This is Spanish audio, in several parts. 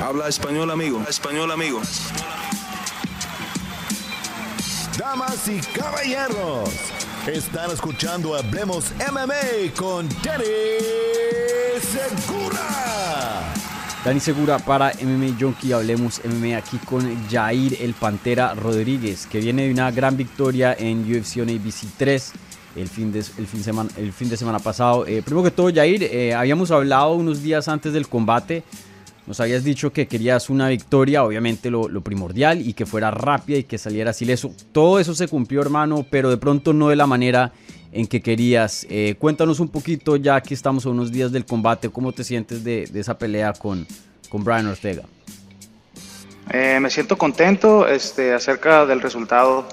Habla español, amigo. Español, amigo. Damas y caballeros, están escuchando Hablemos MMA con Danny Segura. Dani Segura para MMA Junkie. Hablemos MMA aquí con Jair el Pantera Rodríguez, que viene de una gran victoria en UFC on ABC 3 el fin de, el fin semana, el fin de semana pasado. Eh, primero que todo, Jair, eh, habíamos hablado unos días antes del combate nos habías dicho que querías una victoria, obviamente lo, primordial, y que fuera rápida y que saliera eso Todo eso se cumplió, hermano, pero de pronto no de la manera en que querías. Eh, cuéntanos un poquito, ya que estamos a unos días del combate, ¿cómo te sientes de, esa pelea con, con Brian Ortega? Eh, me siento contento este, acerca del resultado.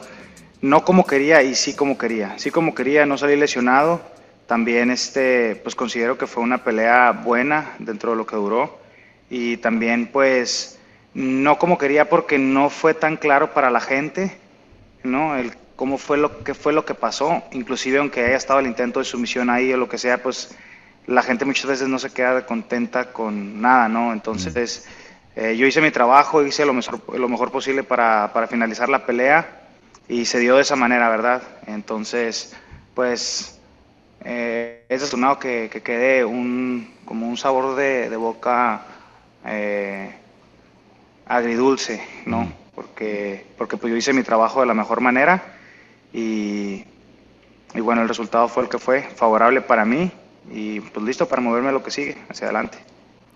No como quería y sí como quería. Sí como quería, no salí lesionado. También este, pues considero que fue una pelea buena dentro de lo que duró y también pues no como quería porque no fue tan claro para la gente, ¿no? El cómo fue lo que fue lo que pasó, inclusive aunque haya estado el intento de sumisión ahí o lo que sea, pues la gente muchas veces no se queda contenta con nada, ¿no? Entonces, eh, yo hice mi trabajo, hice lo mejor, lo mejor posible para, para, finalizar la pelea y se dio de esa manera, ¿verdad? Entonces, pues, eh, es desafortunado que, que quede un, como un sabor de, de boca eh, agridulce, ¿no? Porque, porque pues yo hice mi trabajo de la mejor manera y, y bueno, el resultado fue el que fue, favorable para mí y pues listo para moverme a lo que sigue, hacia adelante.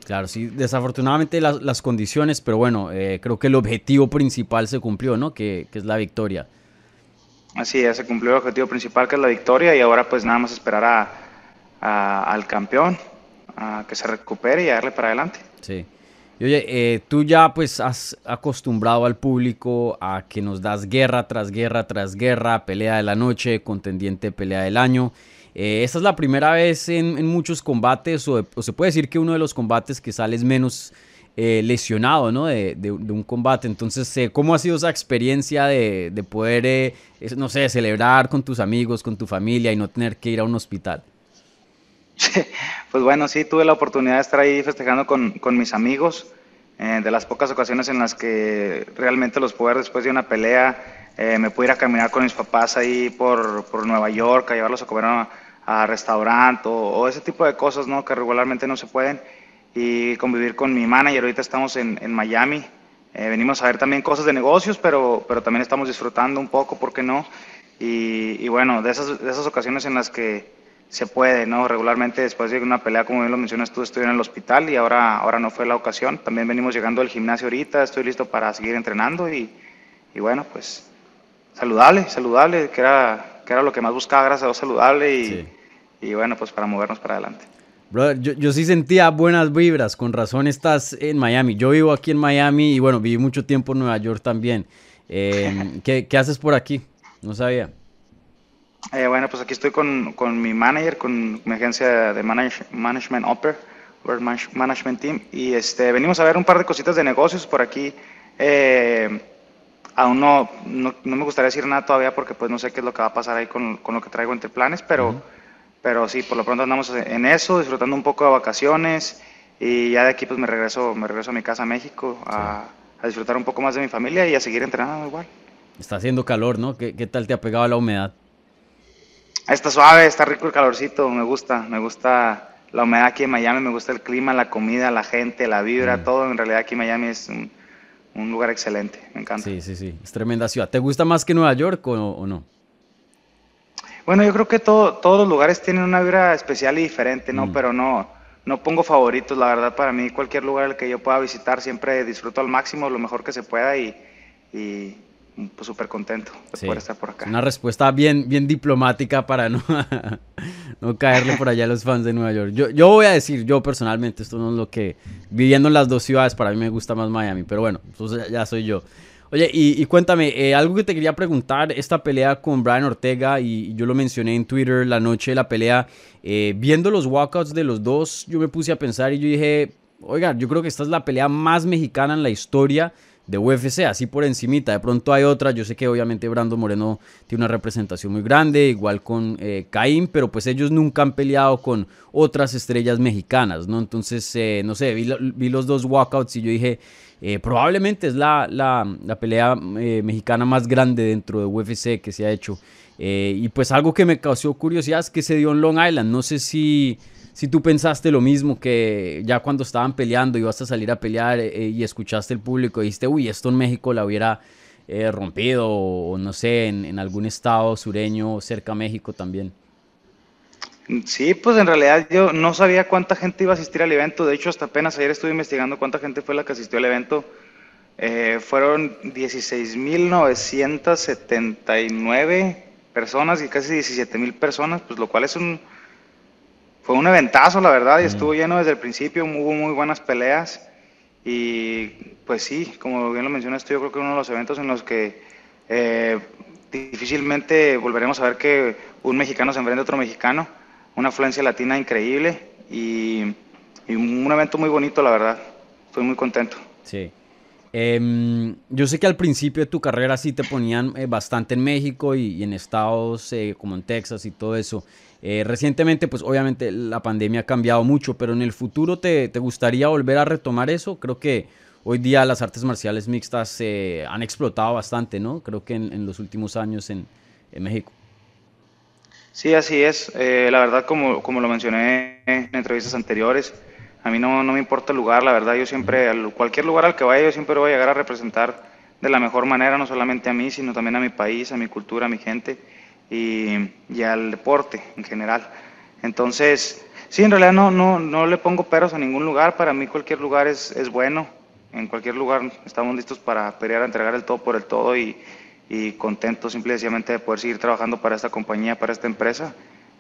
Claro, sí, desafortunadamente las, las condiciones, pero bueno, eh, creo que el objetivo principal se cumplió, ¿no? Que, que, es la victoria. Así es, se cumplió el objetivo principal que es la victoria y ahora pues nada más esperar a, a, al campeón a que se recupere y a darle para adelante. Sí. Y oye, eh, tú ya pues has acostumbrado al público a que nos das guerra tras guerra tras guerra, pelea de la noche, contendiente pelea del año. Eh, esta es la primera vez en, muchos combates, o, se puede decir que uno de los combates que sales menos eh, lesionado ¿no? de, un combate. Entonces, ¿cómo ha sido esa experiencia de, de poder, no sé, celebrar con tus amigos, con tu familia y no tener que ir a un hospital? Pues bueno, sí, tuve la oportunidad de estar ahí festejando con, con mis amigos, eh, de las pocas ocasiones en las que realmente los pude después de una pelea, eh, me pude ir a caminar con mis papás ahí por, por Nueva York, a llevarlos a comer a, a restaurante o, ese tipo de cosas, ¿no? Que regularmente no se pueden, y convivir con mi manager, ahorita estamos en, en Miami, eh, venimos a ver también cosas de negocios, pero, pero también estamos disfrutando un poco, ¿por qué no? Y, y bueno, de esas, de esas ocasiones en las que se puede, ¿no? Regularmente después de una pelea, como bien lo mencionas tú, estoy en el hospital y ahora, ahora no fue la ocasión. También venimos llegando al gimnasio ahorita, estoy listo para seguir entrenando y, y bueno, pues saludable, saludable, que era, que era lo que más buscaba, gracias a Dios, saludable y, y bueno, pues para movernos para adelante. Brother, yo, yo, sí sentía buenas vibras, con razón estás en Miami. Yo vivo aquí en Miami y bueno, viví mucho tiempo en Nueva York también. Eh, ¿qué, ¿Qué haces por aquí? No sabía. Eh, bueno, pues aquí estoy con, con, mi manager, con mi agencia de Management Upper, Management Team, y este, venimos a ver un par de cositas de negocios por aquí. Eh, aún no, no, me gustaría decir nada todavía porque pues no sé qué es lo que va a pasar ahí con, con lo que traigo entre planes, pero, pero sí, por lo pronto andamos en eso, disfrutando un poco de vacaciones y ya de aquí pues me regreso, me regreso a mi casa a México a, a disfrutar un poco más de mi familia y a seguir entrenando igual. Está haciendo calor, ¿no? ¿Qué, qué tal te ha pegado la humedad? Está suave, está rico el calorcito, me gusta, me gusta la humedad aquí en Miami, me gusta el clima, la comida, la gente, la vibra, mm. todo. En realidad aquí Miami es un, lugar excelente, me encanta. Sí, sí, sí, es tremenda ciudad. ¿Te gusta más que Nueva York o, no? Bueno, yo creo que todo, todos los lugares tienen una vibra especial y diferente, ¿no? Mm. Pero no, no pongo favoritos, la verdad, para mí cualquier lugar al que yo pueda visitar siempre disfruto al máximo, lo mejor que se pueda y pues súper contento de poder estar por acá. Una respuesta bien, bien diplomática para no, no caerle por allá a los fans de Nueva York. Yo, yo voy a decir, yo personalmente, esto no es lo que, viviendo en las dos ciudades, para mí me gusta más Miami, pero bueno, entonces ya soy yo. Oye, y, cuéntame, eh, algo que te quería preguntar, esta pelea con Brian Ortega, y, yo lo mencioné en Twitter la noche de la pelea, eh, viendo los walkouts de los dos, yo me puse a pensar y yo dije, oiga, yo creo que esta es la pelea más mexicana en la historia de UFC, así por encimita. De pronto hay otras, yo sé que obviamente Brando Moreno tiene una representación muy grande, igual con eh, Caín, pero pues ellos nunca han peleado con otras estrellas mexicanas, ¿no? Entonces, eh, no sé, vi, los dos walkouts y yo dije, eh, probablemente es la, la, la pelea mexicana más grande dentro de UFC que se ha hecho. y pues algo que me causó curiosidad es que se dio en Long Island, no sé si si tú pensaste lo mismo que ya cuando estaban peleando ibas a salir a pelear eh, y escuchaste el público y dijiste, uy, esto en México la hubiera eh, rompido o, no sé, en, algún estado sureño cerca a México también. Sí, pues en realidad yo no sabía cuánta gente iba a asistir al evento. De hecho, hasta apenas ayer estuve investigando cuánta gente fue la que asistió al evento. Eh, fueron 16.979 personas y casi 17.000 personas, pues lo cual es un, fue un eventazo, la verdad, y estuvo lleno desde el principio, hubo muy buenas peleas. Y pues sí, como bien lo mencionaste, yo creo que uno de los eventos en los que eh, difícilmente volveremos a ver que un mexicano se enfrente a otro mexicano, una afluencia latina increíble y, un evento muy bonito, la verdad. Estoy muy contento. Sí. Em, yo sé que al principio de tu carrera sí te ponían eh, bastante en México y, en estados eh, como en Texas y todo eso. Eh, recientemente, pues obviamente la pandemia ha cambiado mucho, pero en el futuro te, te gustaría volver a retomar eso. Creo que hoy día las artes marciales mixtas se han explotado bastante, ¿no? Creo que en, los últimos años en, en, México. Sí, así es. Eh, la verdad, como, como lo mencioné en entrevistas anteriores, a mí no, no me importa el lugar, la verdad, yo siempre, cualquier lugar al que vaya, yo siempre voy a llegar a representar de la mejor manera, no solamente a mí, sino también a mi país, a mi cultura, a mi gente y, al deporte en general. Entonces, sí, en realidad no, no, no le pongo peros a ningún lugar, para mí cualquier lugar es, es bueno, en cualquier lugar estamos listos para pelear, entregar el todo por el todo y, y contentos simplemente de poder seguir trabajando para esta compañía, para esta empresa,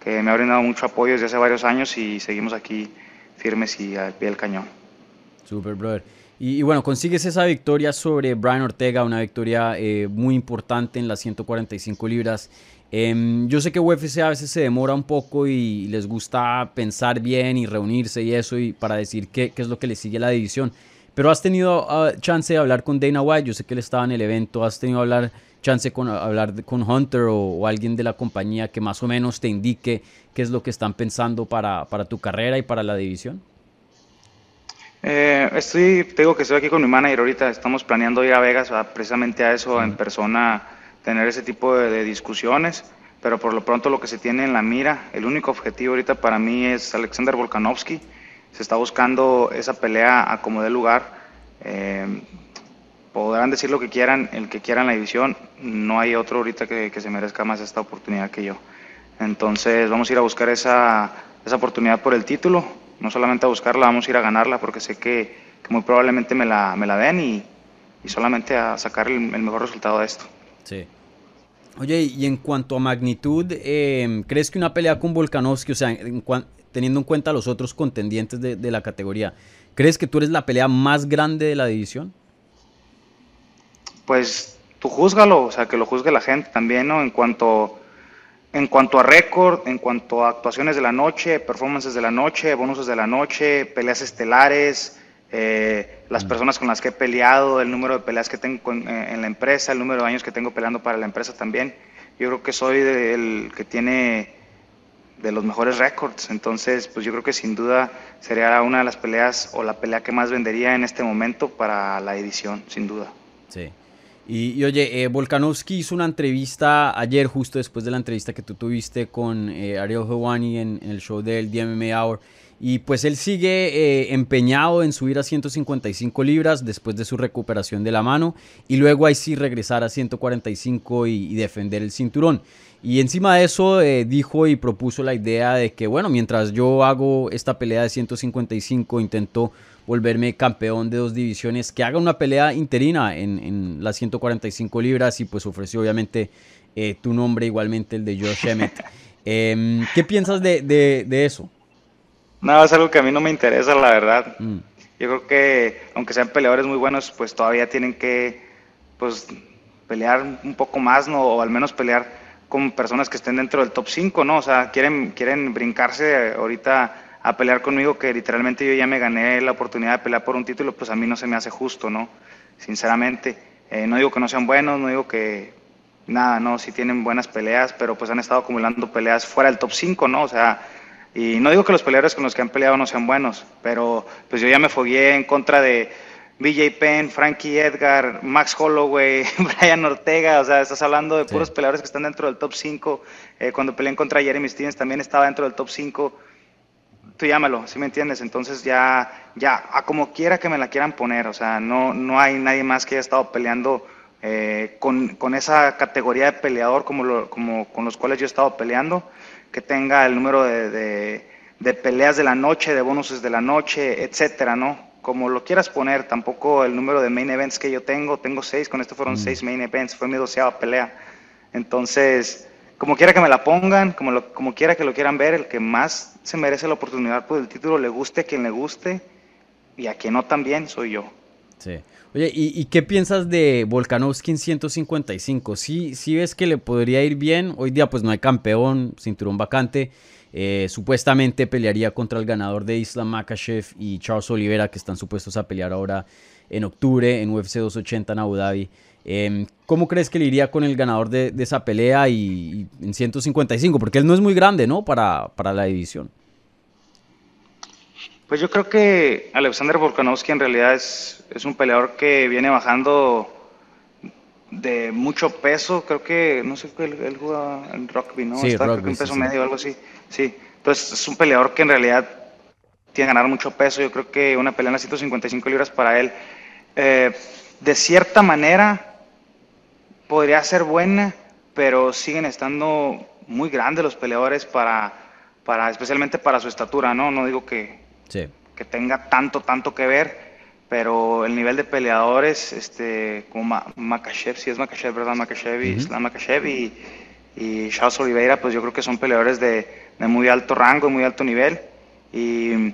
que me ha brindado mucho apoyo desde hace varios años y seguimos aquí firmes y al pie del cañón. Super, brother. Y, bueno, consigues esa victoria sobre Brian Ortega, una victoria eh, muy importante en las 145 libras. Em, yo sé que UFC a veces se demora un poco y les gusta pensar bien y reunirse y eso y para decir qué, qué es lo que le sigue a la división. Pero has tenido ah, chance de hablar con Dana White, yo sé que él estaba en el evento, has tenido hablar, chance con hablar con Hunter o, alguien de la compañía que más o menos te indique qué es lo que están pensando para, para tu carrera y para la división. Eh, estoy, te digo que estoy aquí con mi manager ahorita, estamos planeando ir a Vegas precisamente a eso en persona tener ese tipo de, discusiones, pero por lo pronto lo que se tiene en la mira, el único objetivo ahorita para mí es Alexander Volkanovski. Se está buscando esa pelea a como dé lugar. Eh, podrán decir lo que quieran, el que quieran la división, no hay otro ahorita que, se merezca más esta oportunidad que yo. Entonces vamos a ir a buscar esa, esa oportunidad por el título, no solamente a buscarla, vamos a ir a ganarla porque sé que, muy probablemente me la, me la den y, y solamente a sacar el mejor resultado de esto. Sí. Oye, y en cuanto a magnitud, em, ¿crees que una pelea con Volkanovski, o sea, teniendo en cuenta los otros contendientes de, la categoría, ¿crees que tú eres la pelea más grande de la división? Pues tú júzgalo, o sea, que lo juzgue la gente también, ¿no? En cuanto, en cuanto a récord, en cuanto a actuaciones de la noche, performances de la noche, bonuses de la noche, peleas estelares, eh, las personas con las que he peleado, el número de peleas que tengo eh, en la empresa, el número de años que tengo peleando para la empresa también. Yo creo que soy el que tiene de los mejores récords, entonces pues yo creo que sin duda sería una de las peleas o la pelea que más vendería en este momento para la edición, sin duda. Sí. Y, oye, eh, Volkanovski hizo una entrevista ayer, justo después de la entrevista que tú tuviste con eh, Ariel Hawani en, el show del DMM Hour. Y pues él sigue eh, empeñado en subir a 155 libras después de su recuperación de la mano y luego ahí sí regresar a 145 y, defender el cinturón. Y encima de eso eh, dijo y propuso la idea de que, bueno, mientras yo hago esta pelea de 155, intento volverme campeón de dos divisiones, que haga una pelea interina en, las 145 libras y pues ofreció obviamente eh, tu nombre, igualmente el de Josh Emmett. Em, ¿Qué piensas de, de eso? No, es algo que a mí no me interesa, la verdad. Mm. Yo creo que, aunque sean peleadores muy buenos, pues todavía tienen que pues, pelear un poco más, ¿no? O al menos pelear con personas que estén dentro del top 5, ¿no? O sea, quieren, quieren brincarse ahorita a pelear conmigo, que literalmente yo ya me gané la oportunidad de pelear por un título, pues a mí no se me hace justo, ¿no? sinceramente. Eh, no digo que no sean buenos, no digo que nada, no, si tienen buenas peleas, pero pues han estado acumulando peleas fuera del top 5, ¿no? O sea, y no digo que los peleadores con los que han peleado no sean buenos, pero pues yo ya me fogué en contra de BJ Penn, Frankie Edgar, Max Holloway, Brian Ortega, o sea, estás hablando de puros peleadores que están dentro del top 5. Eh, cuando peleé contra Jeremy Stevens también estaba dentro del top 5. Tú llámalo, ¿sí me entiendes? Entonces ya, ya, a como quiera que me la quieran poner, o sea, no, no hay nadie más que haya estado peleando eh, con, con, esa categoría de peleador como, lo, como con los cuales yo he estado peleando, que tenga el número de, de, de peleas de la noche, de bonuses de la noche, etcétera, ¿no? como lo quieras poner, tampoco el número de main events que yo tengo, tengo seis, con esto fueron mm. seis main events, fue mi doceava pelea. Entonces, como quiera que me la pongan, como, como quiera que lo quieran ver, el que más se merece la oportunidad por el título, le guste a quien le guste, y a quien no también, soy yo. Sí. Oye, ¿y, qué piensas de Volkanovski en 155? ¿Sí, ¿Sí ves que le podría ir bien? Hoy día pues no hay campeón, cinturón vacante. Eh, supuestamente pelearía contra el ganador de Islam Makachev y Charles Oliveira, que están supuestos a pelear ahora en octubre en UFC 280 en Abu Dhabi. Em, ¿Cómo crees que le iría con el ganador de, esa pelea y, en 155? Porque él no es muy grande, ¿no? Para, para la división. Pues yo creo que Alexander Volkanovski en realidad es, es un peleador que viene bajando de mucho peso, creo que, no sé, él, él juega en rugby, ¿no? Sí, Está rugby, en peso medio o algo así. Sí, entonces es un peleador que en realidad tiene que ganar mucho peso. Yo creo que una pelea en las 155 libras para él, eh, de cierta manera, podría ser buena, pero siguen estando muy grandes los peleadores para, para especialmente para su estatura, ¿no? No digo que, que tenga tanto, tanto que ver, pero el nivel de peleadores, este, como Makachev, si es Makachev, ¿verdad? Makachev y Islam Makachev y, y Charles Oliveira, pues yo creo que son peleadores de, de muy alto rango, muy alto nivel. Y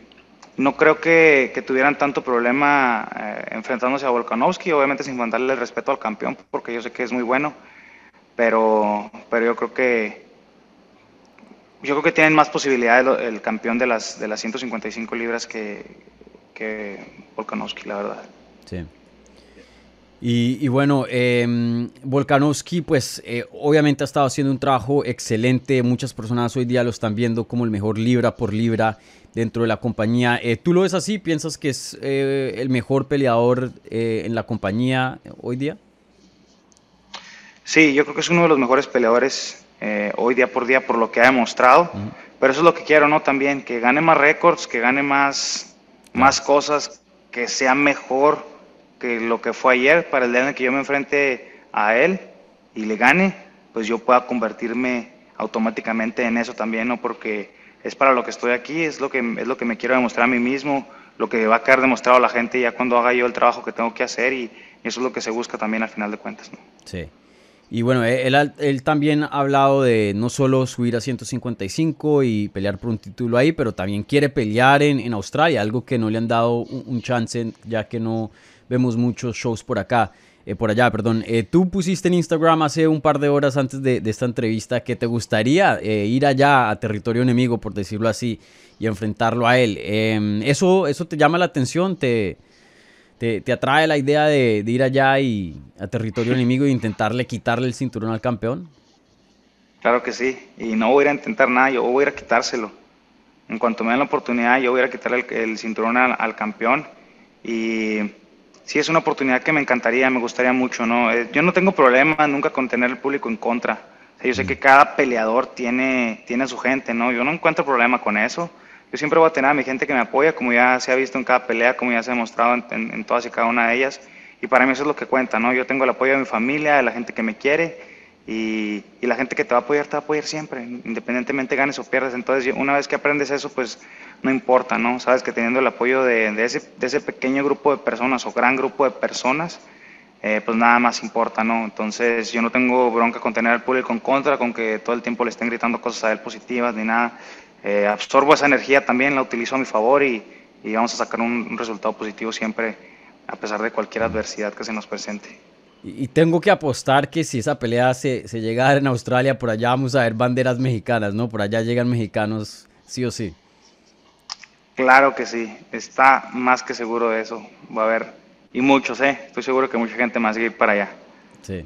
no creo que, tuvieran tanto problema eh, enfrentándose a Volkanovski, obviamente sin faltarle el respeto al campeón, porque yo sé que es muy bueno, pero, pero yo creo que yo creo que tienen más posibilidades el, campeón de las, de las 155 libras que, que Volkanovski, la verdad. Sí. Y, bueno, eh, Volkanovski, pues eh, obviamente ha estado haciendo un trabajo excelente. Muchas personas hoy día lo están viendo como el mejor libra por libra dentro de la compañía. Eh, ¿Tú lo ves así? ¿Piensas que es eh, el mejor peleador en la compañía hoy día? Sí, yo creo que es uno de los mejores peleadores hoy día por día por lo que ha demostrado. Pero eso es lo que quiero, ¿no? También que gane más récords, que gane más, más cosas, que sea mejor que lo que fue ayer, para el día en el que yo me enfrente a él y le gane, pues yo pueda convertirme automáticamente en eso también, ¿no? Porque es para lo que estoy aquí, es lo que, es lo que me quiero demostrar a mí mismo, lo que va a quedar demostrado a la gente ya cuando haga yo el trabajo que tengo que hacer y, eso es lo que se busca también al final de cuentas, ¿no? Sí. Y bueno, él, él, también ha hablado de no solo subir a 155 y pelear por un título ahí, pero también quiere pelear en, en Australia, algo que no le han dado un, chance ya que no, vemos muchos shows por acá. Eh, por allá, perdón. Eh, tú pusiste en Instagram hace un par de horas antes de, esta entrevista que te gustaría eh, ir allá a territorio enemigo, por decirlo así, y enfrentarlo a él. Em, ¿eso, ¿Eso te llama la atención? ¿Te, te, atrae la idea de, ir allá y a territorio enemigo e intentarle quitarle el cinturón al campeón? Claro que sí, y no voy a ir a intentar nada, yo voy a ir a quitárselo. En cuanto me den la oportunidad, yo voy a ir a quitarle el, cinturón al campeón y sí es una oportunidad que me encantaría, me gustaría mucho, ¿no? Eh, yo no tengo problema nunca con tener el público en contra. yo sé que cada peleador tiene, tiene su gente, ¿no? Yo no encuentro problema con eso. Yo siempre voy a tener a mi gente que me apoya, como ya se ha visto en cada pelea, como ya se ha demostrado en, todas y cada una de ellas. Y para mí eso es lo que cuenta, ¿no? Yo tengo el apoyo de mi familia, de la gente que me quiere y, y, la gente que te va a apoyar te va a apoyar siempre, independientemente ganes o pierdas. Entonces, una vez que aprendes eso, pues no importa, ¿no? Sabes que teniendo el apoyo de, de, ese, de ese, pequeño grupo de personas o gran grupo de personas, eh, pues nada más importa, ¿no? Entonces yo no tengo bronca con tener al público en contra, con que todo el tiempo le estén gritando cosas a él positivas ni nada. Eh, absorbo esa energía también, la utilizo a mi favor y, y vamos a sacar un, resultado positivo siempre, a pesar de cualquier adversidad que se nos presente. Y tengo que apostar que si esa pelea se, se llega a dar en Australia, por allá vamos a ver banderas mexicanas, ¿no? Por allá llegan mexicanos, sí o sí. Claro que sí, está más que seguro de eso. Va a haber y muchos, ¿eh? Estoy seguro que mucha gente más va a ir para allá. Sí.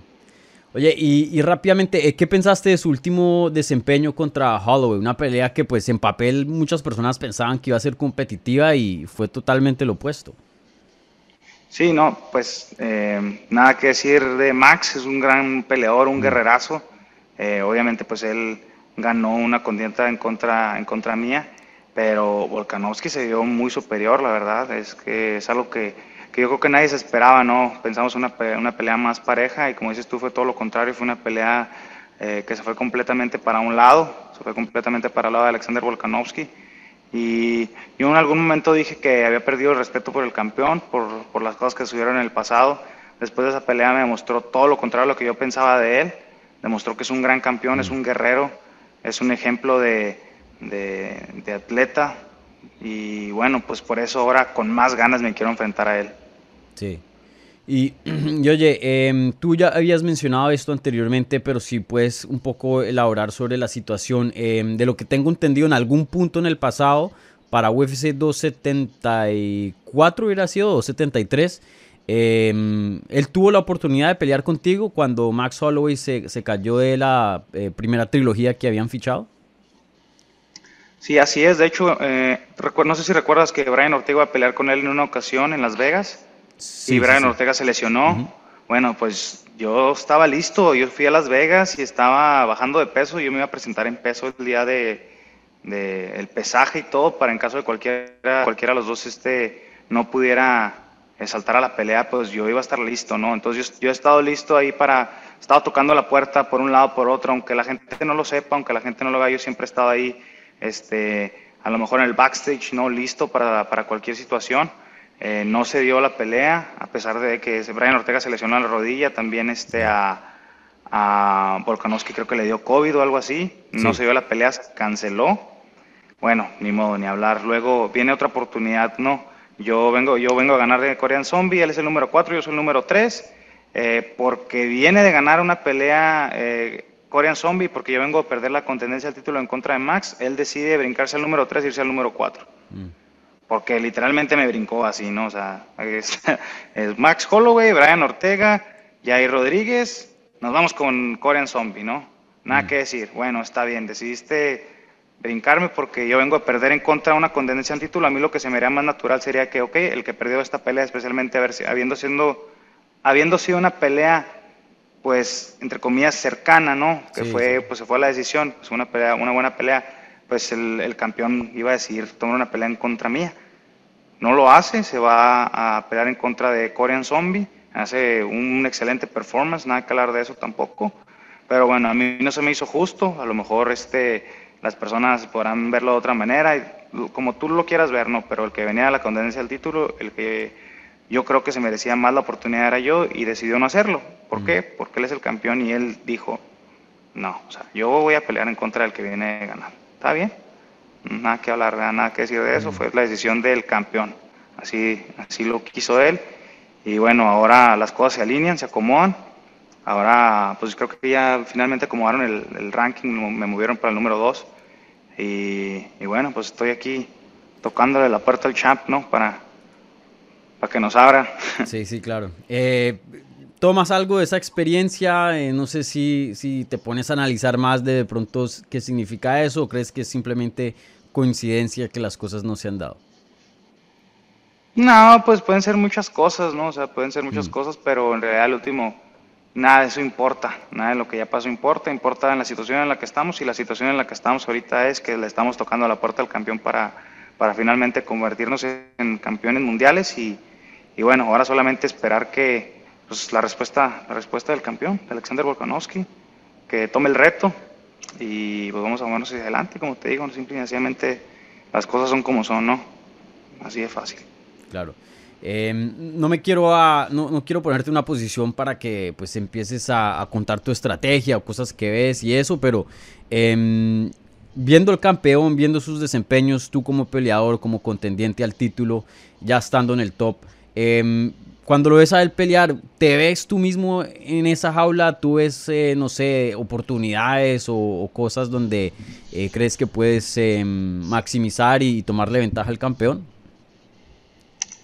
Oye, y, rápidamente, eh, ¿qué pensaste de su último desempeño contra Holloway? Una pelea que pues en papel muchas personas pensaban que iba a ser competitiva y fue totalmente lo opuesto. Sí, no, pues eh, nada que decir de Max, es un gran peleador, un guerrerazo. Eh, obviamente pues él ganó una contienda en contra, en contra mía, pero Volkanovski se dio muy superior, la verdad, es que es algo que que yo creo que nadie se esperaba, ¿no? Pensamos una, una pelea más pareja y como dices tú fue todo lo contrario, fue una pelea eh, que se fue completamente para un lado, se fue completamente para el lado de Alexander Volkanovski. Y yo en algún momento dije que había perdido el respeto por el campeón, por, por las cosas que sucedieron en el pasado. Después de esa pelea me demostró todo lo contrario a lo que yo pensaba de él. Demostró que es un gran campeón, es un guerrero, es un ejemplo de, de, de atleta, y bueno, pues por eso ahora con más ganas me quiero enfrentar a él. Sí. Y, oye, em, tú ya habías mencionado esto anteriormente, pero si puedes un poco elaborar sobre la situación. Em, de lo que tengo entendido, en algún punto en el pasado, para UFC 274 hubiera sido 273, em, él tuvo la oportunidad de pelear contigo cuando Max Holloway se, se cayó de la eh, primera trilogía que habían fichado. Sí, así es. De hecho, eh, no sé si recuerdas que Brian Ortega iba a pelear con él en una ocasión en Las Vegas. Sí, y Brian Ortega se lesionó. Bueno, pues yo estaba listo. Yo fui a Las Vegas y estaba bajando de peso. Yo me iba a presentar en peso el día de, el pesaje y todo para en caso de cualquiera, cualquiera de los dos este, no pudiera saltar a la pelea, pues yo iba a estar listo, ¿no? Entonces yo, yo he estado listo ahí para, estaba tocando la puerta por un lado, por otro, aunque la gente no lo sepa, aunque la gente no lo vea, yo siempre he estado ahí este, a lo mejor en el backstage, ¿no? Listo para, para cualquier situación. Eh, no se dio la pelea, a pesar de que Brian Ortega se lesionó la rodilla, también este a, a Volkanovski creo que le dio COVID o algo así, no se dio la pelea, se canceló. Bueno, ni modo, ni hablar. Luego viene otra oportunidad, no. Yo vengo, yo vengo a ganar de Korean Zombie, él es el número 4, yo soy el número 3, eh, porque viene de ganar una pelea eh, Korean Zombie, porque yo vengo a perder la contendencia al título en contra de Max, él decide brincarse al número 3 y irse al número 4. Mm. Porque literalmente me brincó así, ¿no? O sea, es, Max Holloway, Brian Ortega, Jair Rodríguez, nos vamos con Korean Zombie, ¿no? Nada mm. que decir. Bueno, está bien, decidiste brincarme porque yo vengo a perder en contra de una contendencia al título. A mí lo que se me haría más natural sería que, ok, el que perdió esta pelea, especialmente habiendo, siendo, habiendo sido una pelea pues, entre comillas, cercana, ¿no? Que fue, pues se fue la decisión, pues una, pelea, una buena pelea, pues el, el, campeón iba a decidir tomar una pelea en contra mía. No lo hace, se va a pelear en contra de Korean Zombie, hace un excelente performance, nada que hablar de eso tampoco. Pero bueno, a mí no se me hizo justo, a lo mejor este, las personas podrán verlo de otra manera, como tú lo quieras ver, ¿no? Pero el que venía a la condenancia del título, el que yo creo que se merecía más la oportunidad era yo y decidió no hacerlo. ¿Por qué? Porque él es el campeón y él dijo, no, o sea, yo voy a pelear en contra del que viene a ganar. ¿Está bien? Nada que hablar, nada que decir de eso, fue la decisión del campeón. Así, así lo quiso él. Y bueno, ahora las cosas se alinean, se acomodan. Ahora, pues creo que ya finalmente acomodaron el, ranking, me movieron para el número 2. Y, y, bueno, pues estoy aquí tocándole la puerta al champ, ¿no? Para, para que nos abra. Sí, sí, claro. Eh, ¿Tomas algo de esa experiencia? Eh, no sé si, si te pones a analizar más de, de pronto qué significa eso o crees que es simplemente coincidencia que las cosas no se han dado. No, pues pueden ser muchas cosas, ¿no? O sea, pueden ser muchas mm. cosas, pero en realidad el último, nada de eso importa, nada de lo que ya pasó importa, importa en la situación en la que estamos y la situación en la que estamos ahorita es que le estamos tocando a la puerta al campeón para, para finalmente convertirnos en campeones mundiales y, y bueno, ahora solamente esperar que pues, la, respuesta, la respuesta del campeón, Alexander Volkanovski, que tome el reto y pues vamos a movernos hacia adelante, como te digo, simple y sencillamente las cosas son como son, ¿no? Así de fácil. Claro. Em, no me quiero a, no, no, quiero ponerte una posición para que pues empieces a, contar tu estrategia o cosas que ves y eso, pero eh, viendo el campeón, viendo sus desempeños, tú como peleador, como contendiente al título, ya estando en el top, Em, cuando lo ves a él pelear, ¿te ves tú mismo en esa jaula? ¿Tú ves, eh, no sé, oportunidades o, cosas donde eh, crees que puedes em, maximizar y, tomarle ventaja al campeón?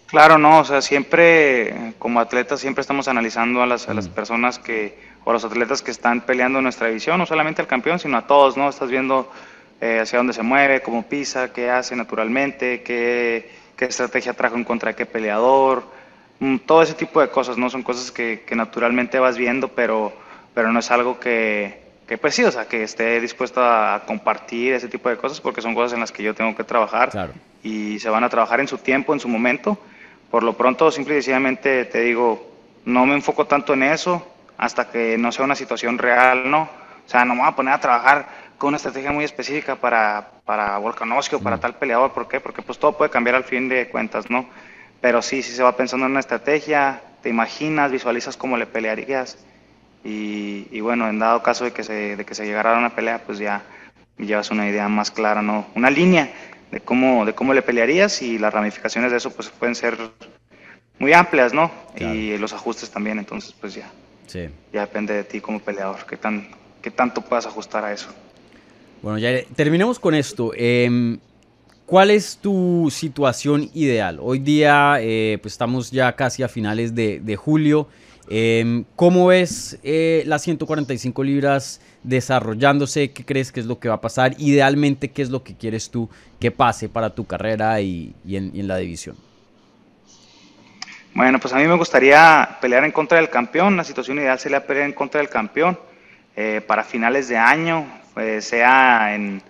Claro, no, o sea, siempre como atletas siempre estamos analizando a las, a las personas que, o a los atletas que están peleando en nuestra división, no solamente al campeón, sino a todos, ¿no? Estás viendo eh, hacia dónde se mueve, cómo pisa, qué hace naturalmente, qué, qué estrategia trajo en contra de qué peleador, mm, todo ese tipo de cosas, ¿no? Son cosas que, que naturalmente vas viendo, pero, pero no es algo que, que pues sí, o sea, que esté dispuesto a compartir ese tipo de cosas porque son cosas en las que yo tengo que trabajar Claro. y se van a trabajar en su tiempo, en su momento. Por lo pronto, simple y sencillamente te digo, no me enfoco tanto en eso hasta que no sea una situación real, ¿no? O sea, no me voy a poner a trabajar con una estrategia muy específica para, para Volkanovski o para tal peleador. ¿Por qué? Porque pues todo puede cambiar al fin de cuentas, ¿no? Pero sí, sí se va pensando en una estrategia, te imaginas, visualizas cómo le pelearías y, y bueno, en dado caso de que, se, de que se llegara a una pelea, pues ya llevas una idea más clara, ¿no? Una línea de cómo, de cómo le pelearías y las ramificaciones de eso pues pueden ser muy amplias, ¿no? Claro. Y los ajustes también, entonces pues ya, Sí. ya depende de ti como peleador, qué, tan, qué tanto puedas ajustar a eso. Bueno, ya terminemos con esto. Em, ¿Cuál es tu situación ideal? Hoy día, eh, pues estamos ya casi a finales de, julio. Em, ¿Cómo ves eh, las 145 libras desarrollándose? ¿Qué crees que es lo que va a pasar? Idealmente, ¿qué es lo que quieres tú que pase para tu carrera y, en, y en la división? Bueno, pues a mí me gustaría pelear en contra del campeón. La situación ideal sería pelear en contra del campeón eh, para finales de año, sea en,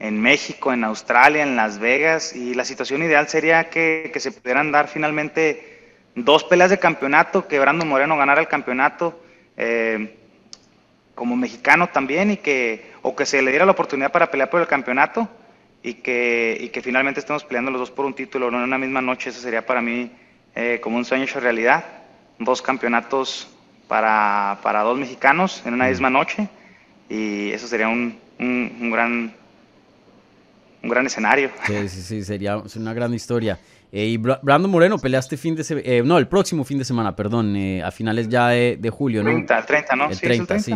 en México, en Australia, en Las Vegas. Y la situación ideal sería que, que se pudieran dar finalmente dos peleas de campeonato, que Brandon Moreno ganara el campeonato eh, como mexicano también y que o que se le diera la oportunidad para pelear por el campeonato y que, y que finalmente estemos peleando los dos por un título ¿no? en una misma noche. Eso sería para mí eh, como un sueño hecho realidad. Dos campeonatos para, para dos mexicanos en una misma noche y eso sería un, un, un gran un gran escenario. Sí, sí, sí, sería una gran historia. Eh, y Bra- Brandon Moreno peleaste fin de semana, no, el próximo fin de semana, perdón, eh, a finales ya de, de julio, ¿no? 30, el 30, ¿no? El Sí, es 30, sí.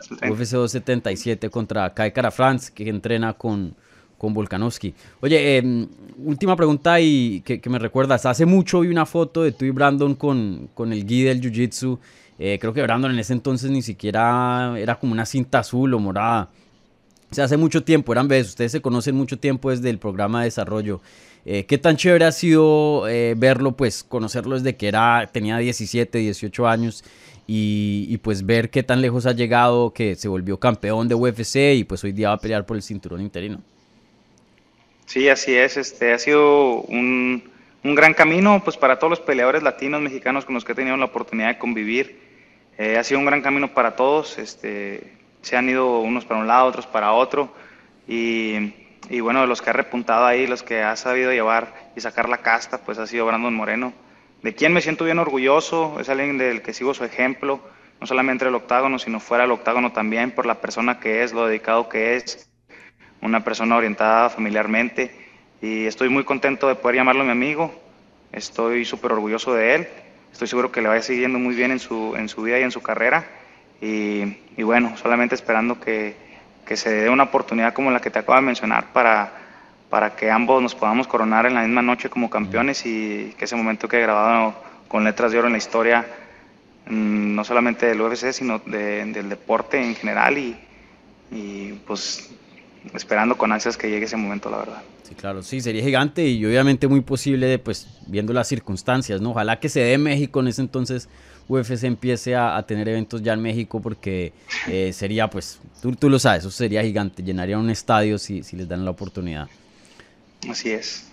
Es el 30. UFC 277 contra Kai Kara France, que entrena con, con Volkanovski. Oye, eh, última pregunta y que, que me recuerdas. Hace mucho vi una foto de tú y Brandon con, con el guía del Jiu-Jitsu. Eh, creo que Brandon en ese entonces ni siquiera era como una cinta azul o morada. O sea, hace mucho tiempo, eran veces, ustedes se conocen mucho tiempo desde el programa de desarrollo. Eh, ¿Qué tan chévere ha sido eh, verlo, pues conocerlo desde que era, tenía 17, 18 años y, pues ver qué tan lejos ha llegado, que se volvió campeón de UFC y pues hoy día va a pelear por el cinturón interino? Sí, así es. Este ha sido un, un gran camino, pues para todos los peleadores latinos, mexicanos con los que he tenido la oportunidad de convivir. Eh, ha sido un gran camino para todos. Este, se han ido unos para un lado, otros para otro. Y, y bueno, los que ha repuntado ahí, los que ha sabido llevar y sacar la casta, pues ha sido Brandon Moreno, de quien me siento bien orgulloso. Es alguien del que sigo su ejemplo, no solamente del octágono, sino fuera del octágono también, por la persona que es, lo dedicado que es una persona orientada familiarmente y estoy muy contento de poder llamarlo mi amigo. Estoy súper orgulloso de él. Estoy seguro que le vaya siguiendo muy bien en su, en su vida y en su carrera. Y, y bueno, solamente esperando que, que, se dé una oportunidad como la que te acabo de mencionar para, para que ambos nos podamos coronar en la misma noche como campeones y que ese momento quede grabado con letras de oro en la historia, mmm, no solamente del UFC, sino de, del deporte en general. Y, y pues esperando con ansias que llegue ese momento, la verdad. Sí, claro, sí, sería gigante y obviamente muy posible, pues, viendo las circunstancias, ¿no? Ojalá que se dé México en ese entonces UFC empiece a, a tener eventos ya en México porque eh, sería, pues, tú, tú, lo sabes, eso sería gigante, llenaría un estadio si, si les dan la oportunidad. Así es.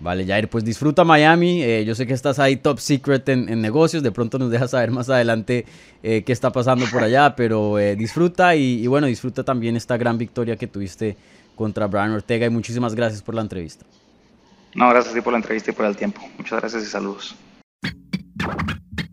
Vale, Jair, pues disfruta Miami. Eh, yo sé que estás ahí top secret en, en, negocios. De pronto nos dejas saber más adelante eh, qué está pasando por allá, pero eh, disfruta y, y, bueno, disfruta también esta gran victoria que tuviste contra Brian Ortega y muchísimas gracias por la entrevista. No, gracias a ti por la entrevista y por el tiempo. Muchas gracias y saludos.